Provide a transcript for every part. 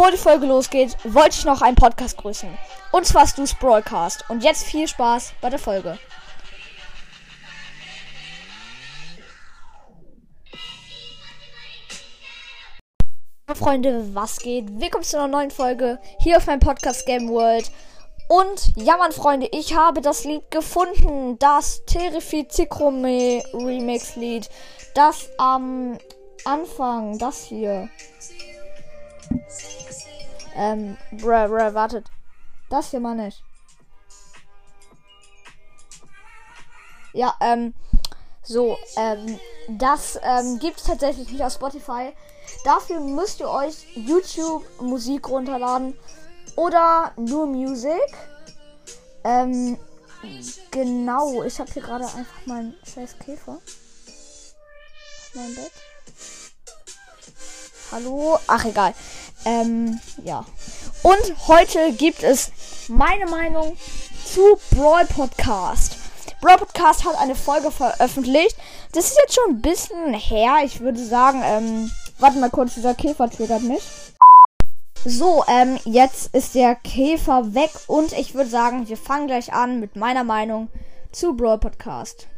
bevor die Folge losgeht, wollte ich noch einen Podcast grüßen. Und zwar Stu's Broadcast. Und jetzt viel Spaß bei der Folge. Freunde, was geht? Willkommen zu einer neuen Folge hier auf meinem Podcast Game World. Und ja, Mann, Freunde, ich habe das Lied gefunden. Das Terrifizikrome Remix Lied. Das am Anfang, das hier. Ähm, bruh, bruh, wartet. Das hier meine ich. Ja, ähm, so, ähm, das ähm, gibt es tatsächlich nicht auf Spotify. Dafür müsst ihr euch YouTube Musik runterladen oder nur Music. Ähm, genau, ich habe hier gerade einfach meinen scheiß Käfer. Mein Bett. Hallo? Ach, egal. Ähm, ja. Und heute gibt es meine Meinung zu Brawl Podcast. Brawl Podcast hat eine Folge veröffentlicht. Das ist jetzt schon ein bisschen her. Ich würde sagen, ähm, warte mal kurz, dieser Käfer triggert mich. So, ähm, jetzt ist der Käfer weg und ich würde sagen, wir fangen gleich an mit meiner Meinung zu Brawl Podcast.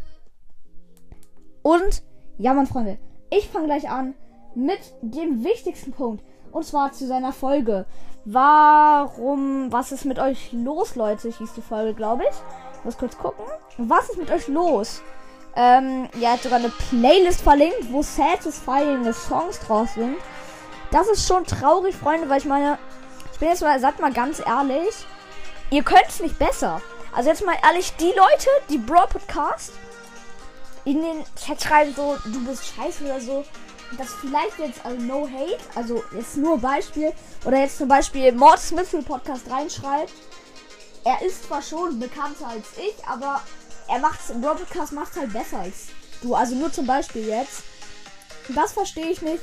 Und, ja, meine Freunde, ich fange gleich an mit dem wichtigsten Punkt. Und zwar zu seiner Folge. Warum, was ist mit euch los, Leute? Hieß die Folge, glaube ich. Ich muss kurz gucken. Was ist mit euch los? Ähm, ja, hat sogar eine Playlist verlinkt, wo satisfying Songs draus sind. Das ist schon traurig, Freunde, weil ich meine, ich bin jetzt mal, sagt mal ganz ehrlich, ihr könnt es nicht besser. Also jetzt mal ehrlich, die Leute, die Bro Podcast in den Chat schreiben so, du bist scheiße oder so, das vielleicht jetzt, also no hate, also jetzt nur Beispiel, oder jetzt zum Beispiel Mord Smith Podcast reinschreibt, er ist zwar schon bekannter als ich, aber er macht's, im Podcast macht halt besser als du. Also nur zum Beispiel jetzt. Das verstehe ich nicht.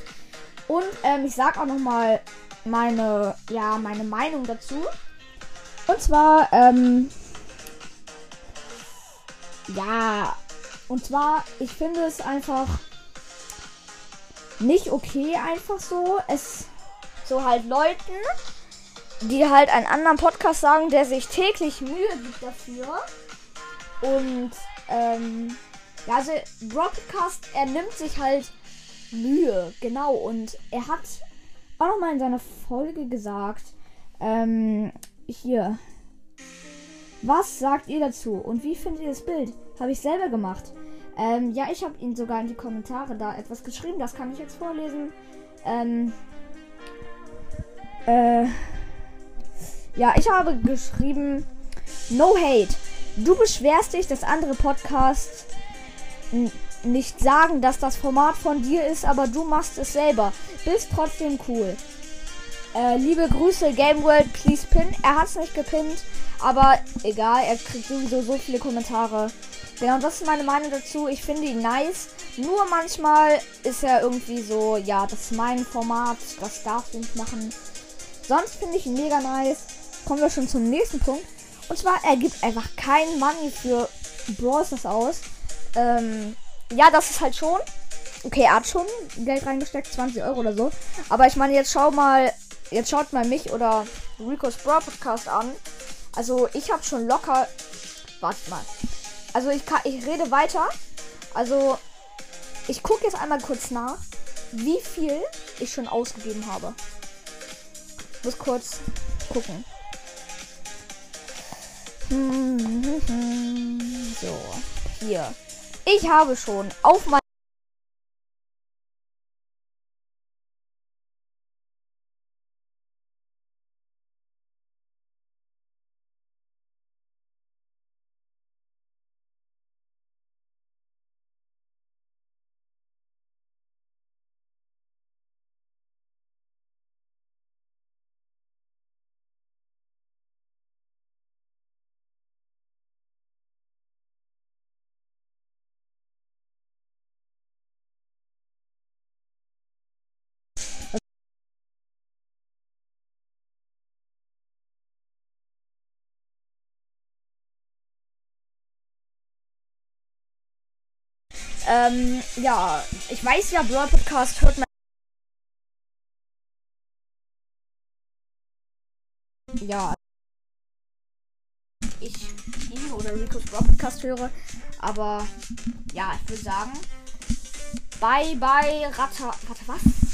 Und ähm, ich sag auch noch mal meine, ja, meine Meinung dazu. Und zwar, ähm, ja, und zwar, ich finde es einfach nicht okay, einfach so. Es so halt Leuten, die halt einen anderen Podcast sagen, der sich täglich Mühe gibt dafür. Und ähm, ja, also Broadcast, er nimmt sich halt Mühe, genau. Und er hat auch noch mal in seiner Folge gesagt, ähm, hier. Was sagt ihr dazu? Und wie findet ihr das Bild? Habe ich selber gemacht. Ähm, ja, ich habe ihn sogar in die Kommentare da etwas geschrieben. Das kann ich jetzt vorlesen. Ähm, äh, ja, ich habe geschrieben, no hate. Du beschwerst dich, dass andere Podcasts nicht sagen, dass das Format von dir ist, aber du machst es selber. Bist trotzdem cool. Äh, liebe Grüße, Game World, please pin. Er hat es nicht gepinnt, aber egal, er kriegt sowieso so viele Kommentare. Genau, das ist meine Meinung dazu. Ich finde ihn nice. Nur manchmal ist er irgendwie so, ja, das ist mein Format, das darfst du nicht machen. Sonst finde ich ihn mega nice. Kommen wir schon zum nächsten Punkt. Und zwar, er gibt einfach kein Money für Brawl aus. Ähm, ja, das ist halt schon. Okay, er hat schon Geld reingesteckt, 20 Euro oder so. Aber ich meine, jetzt schau mal, jetzt schaut mal mich oder Rico's Brawl Podcast an. Also ich habe schon locker. Warte mal. Also ich kann, ich rede weiter. Also ich gucke jetzt einmal kurz nach, wie viel ich schon ausgegeben habe. Muss kurz gucken. So, hier. Ich habe schon auf mein Ähm, ja, ich weiß ja, Brawl Podcast hört man ja, ich ihn oder Rico's Broadcast höre. Aber ja, ich würde sagen, bye bye Ratter. Warte, was?